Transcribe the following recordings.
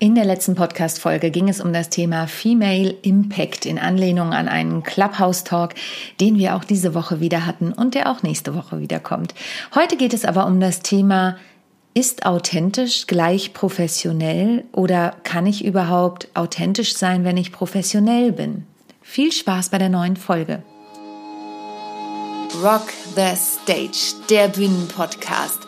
In der letzten Podcast-Folge ging es um das Thema Female Impact in Anlehnung an einen Clubhouse-Talk, den wir auch diese Woche wieder hatten und der auch nächste Woche wiederkommt. Heute geht es aber um das Thema ist authentisch gleich professionell oder kann ich überhaupt authentisch sein, wenn ich professionell bin? Viel Spaß bei der neuen Folge. Rock the Stage, der Bühnenpodcast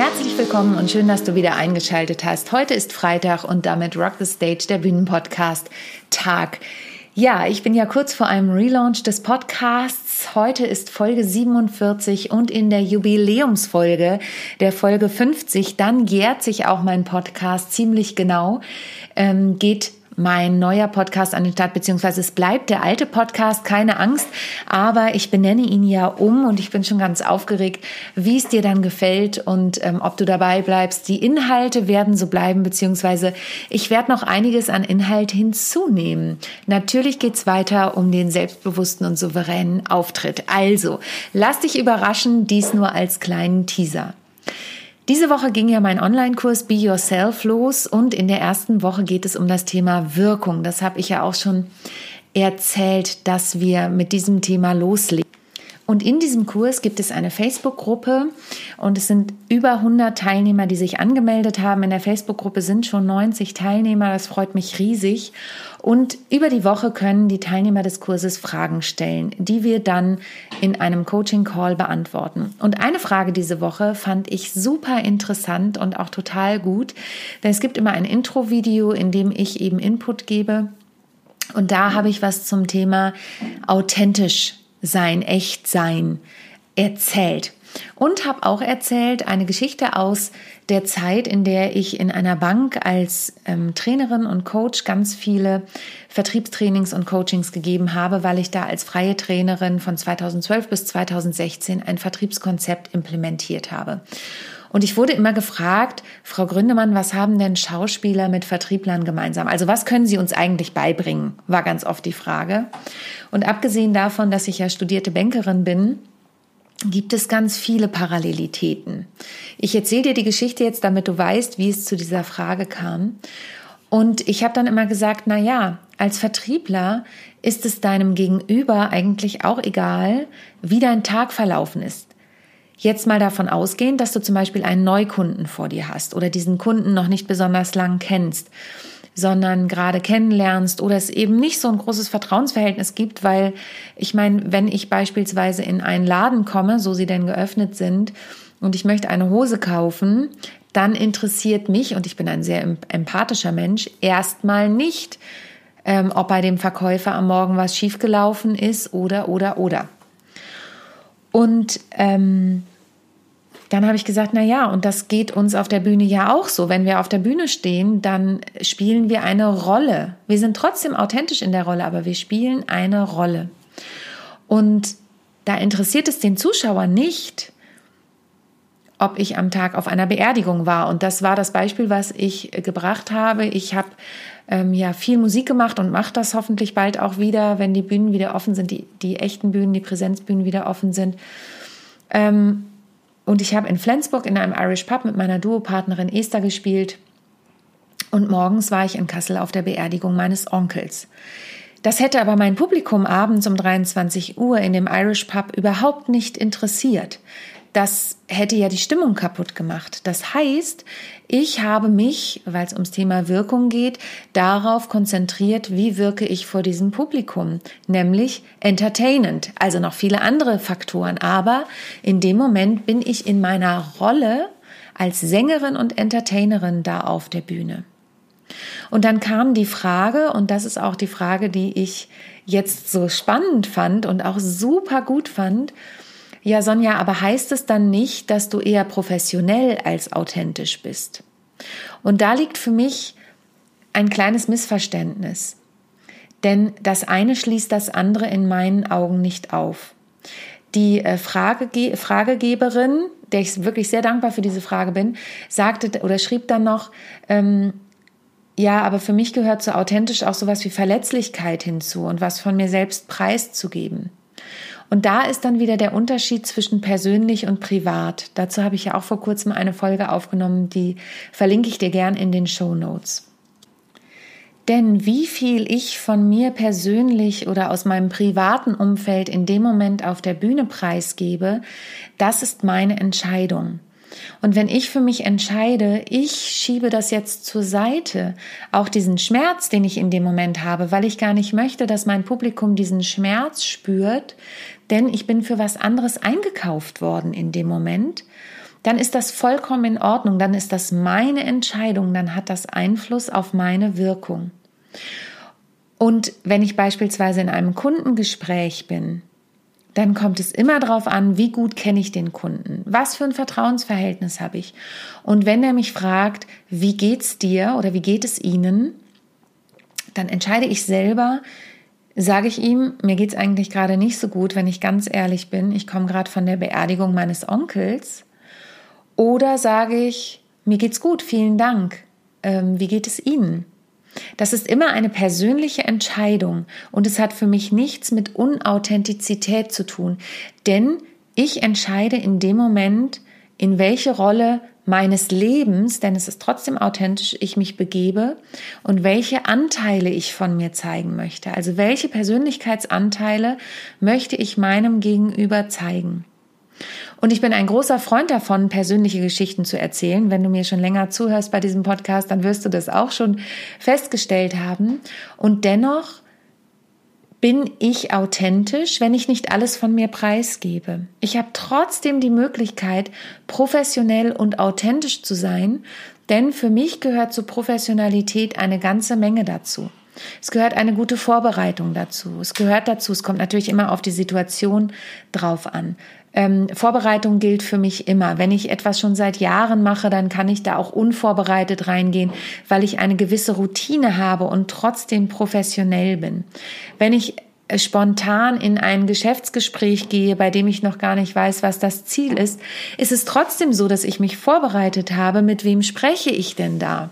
Herzlich willkommen und schön, dass du wieder eingeschaltet hast. Heute ist Freitag und damit Rock the Stage, der Bühnenpodcast Tag. Ja, ich bin ja kurz vor einem Relaunch des Podcasts. Heute ist Folge 47 und in der Jubiläumsfolge der Folge 50, dann jährt sich auch mein Podcast ziemlich genau, ähm, geht mein neuer Podcast an den Start, beziehungsweise es bleibt der alte Podcast, keine Angst, aber ich benenne ihn ja um und ich bin schon ganz aufgeregt, wie es dir dann gefällt und ähm, ob du dabei bleibst. Die Inhalte werden so bleiben, beziehungsweise ich werde noch einiges an Inhalt hinzunehmen. Natürlich geht's weiter um den selbstbewussten und souveränen Auftritt. Also, lass dich überraschen, dies nur als kleinen Teaser. Diese Woche ging ja mein Online-Kurs Be Yourself los und in der ersten Woche geht es um das Thema Wirkung. Das habe ich ja auch schon erzählt, dass wir mit diesem Thema loslegen. Und in diesem Kurs gibt es eine Facebook-Gruppe und es sind über 100 Teilnehmer, die sich angemeldet haben. In der Facebook-Gruppe sind schon 90 Teilnehmer. Das freut mich riesig. Und über die Woche können die Teilnehmer des Kurses Fragen stellen, die wir dann in einem Coaching-Call beantworten. Und eine Frage diese Woche fand ich super interessant und auch total gut, denn es gibt immer ein Intro-Video, in dem ich eben Input gebe. Und da habe ich was zum Thema authentisch sein, echt sein erzählt. Und habe auch erzählt eine Geschichte aus der Zeit, in der ich in einer Bank als ähm, Trainerin und Coach ganz viele Vertriebstrainings und Coachings gegeben habe, weil ich da als freie Trainerin von 2012 bis 2016 ein Vertriebskonzept implementiert habe. Und ich wurde immer gefragt, Frau Gründemann, was haben denn Schauspieler mit Vertrieblern gemeinsam? Also was können sie uns eigentlich beibringen? War ganz oft die Frage. Und abgesehen davon, dass ich ja studierte Bankerin bin, gibt es ganz viele Parallelitäten. Ich erzähle dir die Geschichte jetzt, damit du weißt, wie es zu dieser Frage kam. Und ich habe dann immer gesagt, na ja, als Vertriebler ist es deinem Gegenüber eigentlich auch egal, wie dein Tag verlaufen ist. Jetzt mal davon ausgehen, dass du zum Beispiel einen Neukunden vor dir hast oder diesen Kunden noch nicht besonders lang kennst, sondern gerade kennenlernst oder es eben nicht so ein großes Vertrauensverhältnis gibt, weil ich meine, wenn ich beispielsweise in einen Laden komme, so sie denn geöffnet sind, und ich möchte eine Hose kaufen, dann interessiert mich, und ich bin ein sehr empathischer Mensch, erstmal nicht, ähm, ob bei dem Verkäufer am Morgen was schiefgelaufen ist oder, oder, oder. Und ähm, dann habe ich gesagt, na ja, und das geht uns auf der Bühne ja auch so. Wenn wir auf der Bühne stehen, dann spielen wir eine Rolle. Wir sind trotzdem authentisch in der Rolle, aber wir spielen eine Rolle. Und da interessiert es den Zuschauer nicht, ob ich am Tag auf einer Beerdigung war. Und das war das Beispiel, was ich gebracht habe. Ich habe ähm, ja viel Musik gemacht und mache das hoffentlich bald auch wieder, wenn die Bühnen wieder offen sind, die, die echten Bühnen, die Präsenzbühnen wieder offen sind. Ähm, und ich habe in Flensburg in einem Irish Pub mit meiner Duopartnerin Esther gespielt. Und morgens war ich in Kassel auf der Beerdigung meines Onkels. Das hätte aber mein Publikum abends um 23 Uhr in dem Irish Pub überhaupt nicht interessiert das hätte ja die Stimmung kaputt gemacht. Das heißt, ich habe mich, weil es ums Thema Wirkung geht, darauf konzentriert, wie wirke ich vor diesem Publikum, nämlich entertainend, also noch viele andere Faktoren. Aber in dem Moment bin ich in meiner Rolle als Sängerin und Entertainerin da auf der Bühne. Und dann kam die Frage, und das ist auch die Frage, die ich jetzt so spannend fand und auch super gut fand, ja, Sonja, aber heißt es dann nicht, dass du eher professionell als authentisch bist? Und da liegt für mich ein kleines Missverständnis. denn das eine schließt das andere in meinen Augen nicht auf. Die äh, Frage, Fragegeberin, der ich wirklich sehr dankbar für diese Frage bin, sagte oder schrieb dann noch, ähm, ja, aber für mich gehört so authentisch auch sowas wie Verletzlichkeit hinzu und was von mir selbst preiszugeben. Und da ist dann wieder der Unterschied zwischen persönlich und privat. Dazu habe ich ja auch vor kurzem eine Folge aufgenommen, die verlinke ich dir gern in den Show Notes. Denn wie viel ich von mir persönlich oder aus meinem privaten Umfeld in dem Moment auf der Bühne preisgebe, das ist meine Entscheidung. Und wenn ich für mich entscheide, ich schiebe das jetzt zur Seite, auch diesen Schmerz, den ich in dem Moment habe, weil ich gar nicht möchte, dass mein Publikum diesen Schmerz spürt, denn ich bin für was anderes eingekauft worden in dem Moment, dann ist das vollkommen in Ordnung, dann ist das meine Entscheidung, dann hat das Einfluss auf meine Wirkung. Und wenn ich beispielsweise in einem Kundengespräch bin, dann kommt es immer darauf an, wie gut kenne ich den Kunden, was für ein Vertrauensverhältnis habe ich. Und wenn er mich fragt, wie geht's dir oder wie geht es Ihnen, dann entscheide ich selber, sage ich ihm, mir geht's eigentlich gerade nicht so gut, wenn ich ganz ehrlich bin, ich komme gerade von der Beerdigung meines Onkels, oder sage ich, mir geht's gut, vielen Dank, ähm, wie geht es Ihnen? Das ist immer eine persönliche Entscheidung und es hat für mich nichts mit Unauthentizität zu tun, denn ich entscheide in dem Moment, in welche Rolle meines Lebens, denn es ist trotzdem authentisch, ich mich begebe und welche Anteile ich von mir zeigen möchte. Also welche Persönlichkeitsanteile möchte ich meinem Gegenüber zeigen. Und ich bin ein großer Freund davon, persönliche Geschichten zu erzählen. Wenn du mir schon länger zuhörst bei diesem Podcast, dann wirst du das auch schon festgestellt haben. Und dennoch bin ich authentisch, wenn ich nicht alles von mir preisgebe. Ich habe trotzdem die Möglichkeit, professionell und authentisch zu sein, denn für mich gehört zur Professionalität eine ganze Menge dazu. Es gehört eine gute Vorbereitung dazu. Es gehört dazu, es kommt natürlich immer auf die Situation drauf an. Ähm, Vorbereitung gilt für mich immer. Wenn ich etwas schon seit Jahren mache, dann kann ich da auch unvorbereitet reingehen, weil ich eine gewisse Routine habe und trotzdem professionell bin. Wenn ich spontan in ein Geschäftsgespräch gehe, bei dem ich noch gar nicht weiß, was das Ziel ist, ist es trotzdem so, dass ich mich vorbereitet habe, mit wem spreche ich denn da?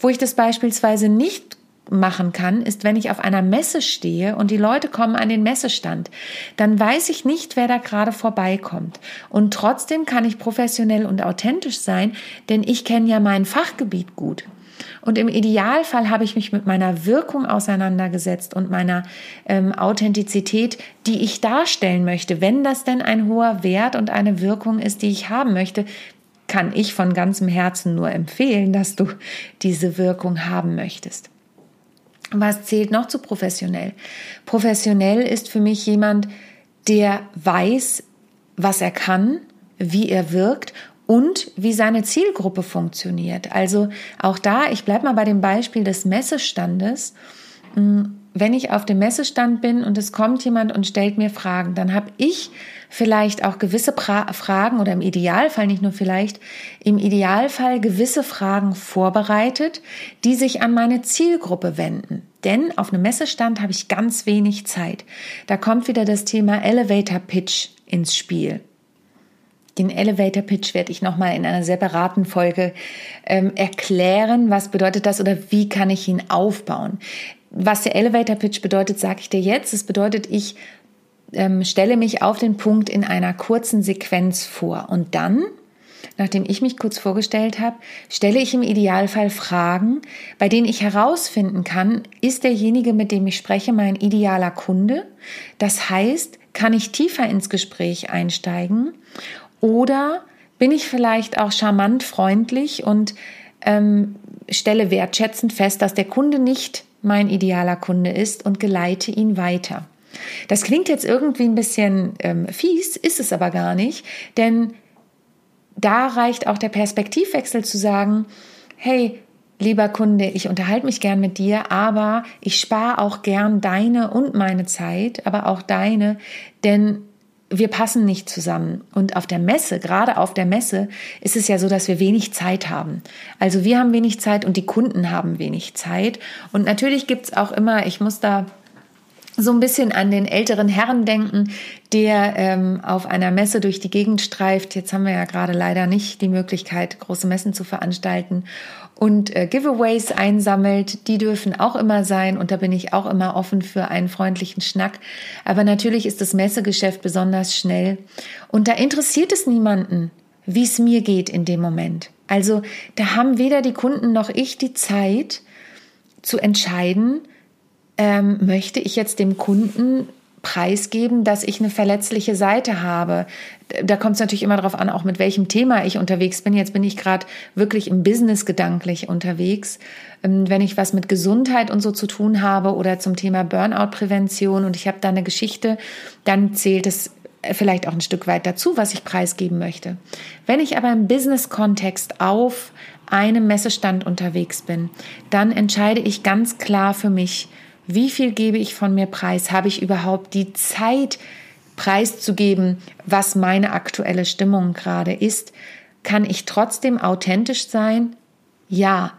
Wo ich das beispielsweise nicht machen kann, ist, wenn ich auf einer Messe stehe und die Leute kommen an den Messestand, dann weiß ich nicht, wer da gerade vorbeikommt. Und trotzdem kann ich professionell und authentisch sein, denn ich kenne ja mein Fachgebiet gut. Und im Idealfall habe ich mich mit meiner Wirkung auseinandergesetzt und meiner ähm, Authentizität, die ich darstellen möchte. Wenn das denn ein hoher Wert und eine Wirkung ist, die ich haben möchte, kann ich von ganzem Herzen nur empfehlen, dass du diese Wirkung haben möchtest. Was zählt noch zu professionell? Professionell ist für mich jemand, der weiß, was er kann, wie er wirkt und wie seine Zielgruppe funktioniert. Also auch da, ich bleibe mal bei dem Beispiel des Messestandes. Wenn ich auf dem Messestand bin und es kommt jemand und stellt mir Fragen, dann habe ich vielleicht auch gewisse pra Fragen oder im Idealfall nicht nur vielleicht, im Idealfall gewisse Fragen vorbereitet, die sich an meine Zielgruppe wenden. Denn auf einem Messestand habe ich ganz wenig Zeit. Da kommt wieder das Thema Elevator Pitch ins Spiel. Den Elevator Pitch werde ich nochmal in einer separaten Folge ähm, erklären. Was bedeutet das oder wie kann ich ihn aufbauen? Was der Elevator Pitch bedeutet, sage ich dir jetzt. Es bedeutet, ich ähm, stelle mich auf den Punkt in einer kurzen Sequenz vor und dann nachdem ich mich kurz vorgestellt habe, stelle ich im Idealfall Fragen, bei denen ich herausfinden kann, ist derjenige, mit dem ich spreche, mein idealer Kunde? Das heißt, kann ich tiefer ins Gespräch einsteigen oder bin ich vielleicht auch charmant freundlich und ähm, stelle wertschätzend fest, dass der Kunde nicht mein idealer Kunde ist und geleite ihn weiter. Das klingt jetzt irgendwie ein bisschen ähm, fies, ist es aber gar nicht, denn da reicht auch der Perspektivwechsel zu sagen, hey, lieber Kunde, ich unterhalte mich gern mit dir, aber ich spare auch gern deine und meine Zeit, aber auch deine, denn wir passen nicht zusammen. Und auf der Messe, gerade auf der Messe, ist es ja so, dass wir wenig Zeit haben. Also wir haben wenig Zeit und die Kunden haben wenig Zeit. Und natürlich gibt's auch immer, ich muss da so ein bisschen an den älteren Herren denken, der ähm, auf einer Messe durch die Gegend streift. Jetzt haben wir ja gerade leider nicht die Möglichkeit, große Messen zu veranstalten und äh, Giveaways einsammelt. Die dürfen auch immer sein und da bin ich auch immer offen für einen freundlichen Schnack. Aber natürlich ist das Messegeschäft besonders schnell und da interessiert es niemanden, wie es mir geht in dem Moment. Also da haben weder die Kunden noch ich die Zeit zu entscheiden, ähm, möchte ich jetzt dem Kunden preisgeben, dass ich eine verletzliche Seite habe. Da kommt es natürlich immer darauf an, auch mit welchem Thema ich unterwegs bin. Jetzt bin ich gerade wirklich im Business gedanklich unterwegs. Ähm, wenn ich was mit Gesundheit und so zu tun habe oder zum Thema Burnout-Prävention und ich habe da eine Geschichte, dann zählt es vielleicht auch ein Stück weit dazu, was ich preisgeben möchte. Wenn ich aber im Business-Kontext auf einem Messestand unterwegs bin, dann entscheide ich ganz klar für mich, wie viel gebe ich von mir preis? Habe ich überhaupt die Zeit preiszugeben, was meine aktuelle Stimmung gerade ist? Kann ich trotzdem authentisch sein? Ja,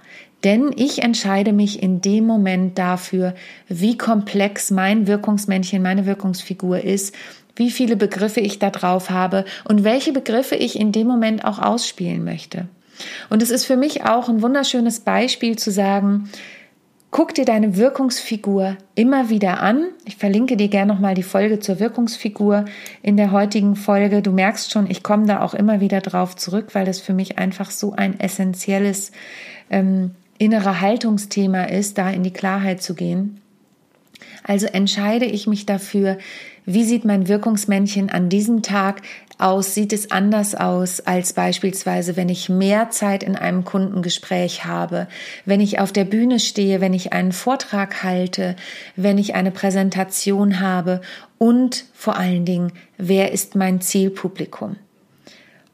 denn ich entscheide mich in dem Moment dafür, wie komplex mein Wirkungsmännchen, meine Wirkungsfigur ist, wie viele Begriffe ich da drauf habe und welche Begriffe ich in dem Moment auch ausspielen möchte. Und es ist für mich auch ein wunderschönes Beispiel zu sagen, Guck dir deine Wirkungsfigur immer wieder an. Ich verlinke dir gerne nochmal die Folge zur Wirkungsfigur in der heutigen Folge. Du merkst schon, ich komme da auch immer wieder drauf zurück, weil das für mich einfach so ein essentielles ähm, innere Haltungsthema ist, da in die Klarheit zu gehen. Also entscheide ich mich dafür, wie sieht mein Wirkungsmännchen an diesem Tag aus? Sieht es anders aus als beispielsweise, wenn ich mehr Zeit in einem Kundengespräch habe, wenn ich auf der Bühne stehe, wenn ich einen Vortrag halte, wenn ich eine Präsentation habe und vor allen Dingen, wer ist mein Zielpublikum?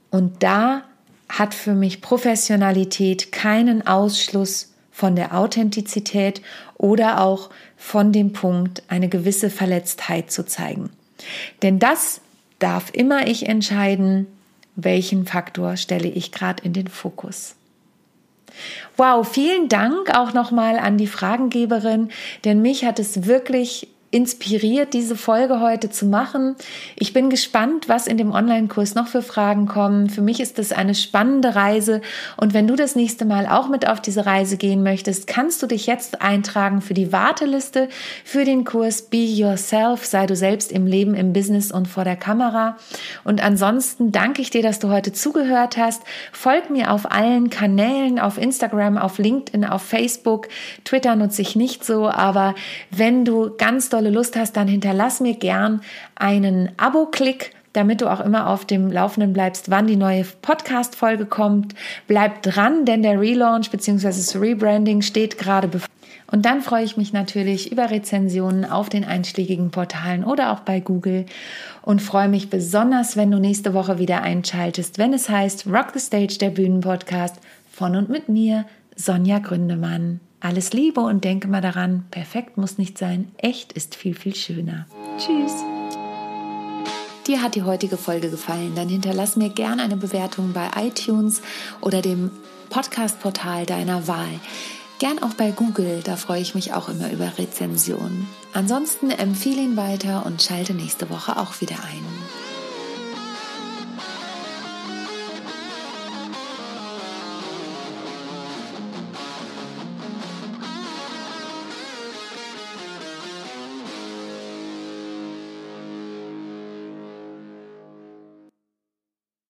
Und da hat für mich Professionalität keinen Ausschluss von der Authentizität oder auch von dem Punkt, eine gewisse Verletztheit zu zeigen. Denn das darf immer ich entscheiden, welchen Faktor stelle ich gerade in den Fokus. Wow, vielen Dank auch nochmal an die Fragengeberin, denn mich hat es wirklich inspiriert, diese Folge heute zu machen. Ich bin gespannt, was in dem Online-Kurs noch für Fragen kommen. Für mich ist das eine spannende Reise. Und wenn du das nächste Mal auch mit auf diese Reise gehen möchtest, kannst du dich jetzt eintragen für die Warteliste für den Kurs Be Yourself. Sei du selbst im Leben, im Business und vor der Kamera. Und ansonsten danke ich dir, dass du heute zugehört hast. Folg mir auf allen Kanälen, auf Instagram, auf LinkedIn, auf Facebook. Twitter nutze ich nicht so, aber wenn du ganz dolle Lust hast, dann hinterlass mir gern einen Abo-Klick damit du auch immer auf dem Laufenden bleibst, wann die neue Podcast-Folge kommt. Bleib dran, denn der Relaunch bzw. das Rebranding steht gerade bevor. Und dann freue ich mich natürlich über Rezensionen auf den einschlägigen Portalen oder auch bei Google und freue mich besonders, wenn du nächste Woche wieder einschaltest, wenn es heißt Rock the Stage, der Bühnenpodcast von und mit mir, Sonja Gründemann. Alles Liebe und denke mal daran, perfekt muss nicht sein, echt ist viel, viel schöner. Tschüss. Dir hat die heutige Folge gefallen, dann hinterlass mir gerne eine Bewertung bei iTunes oder dem Podcast-Portal deiner Wahl. Gern auch bei Google, da freue ich mich auch immer über Rezensionen. Ansonsten empfehle ihn weiter und schalte nächste Woche auch wieder ein.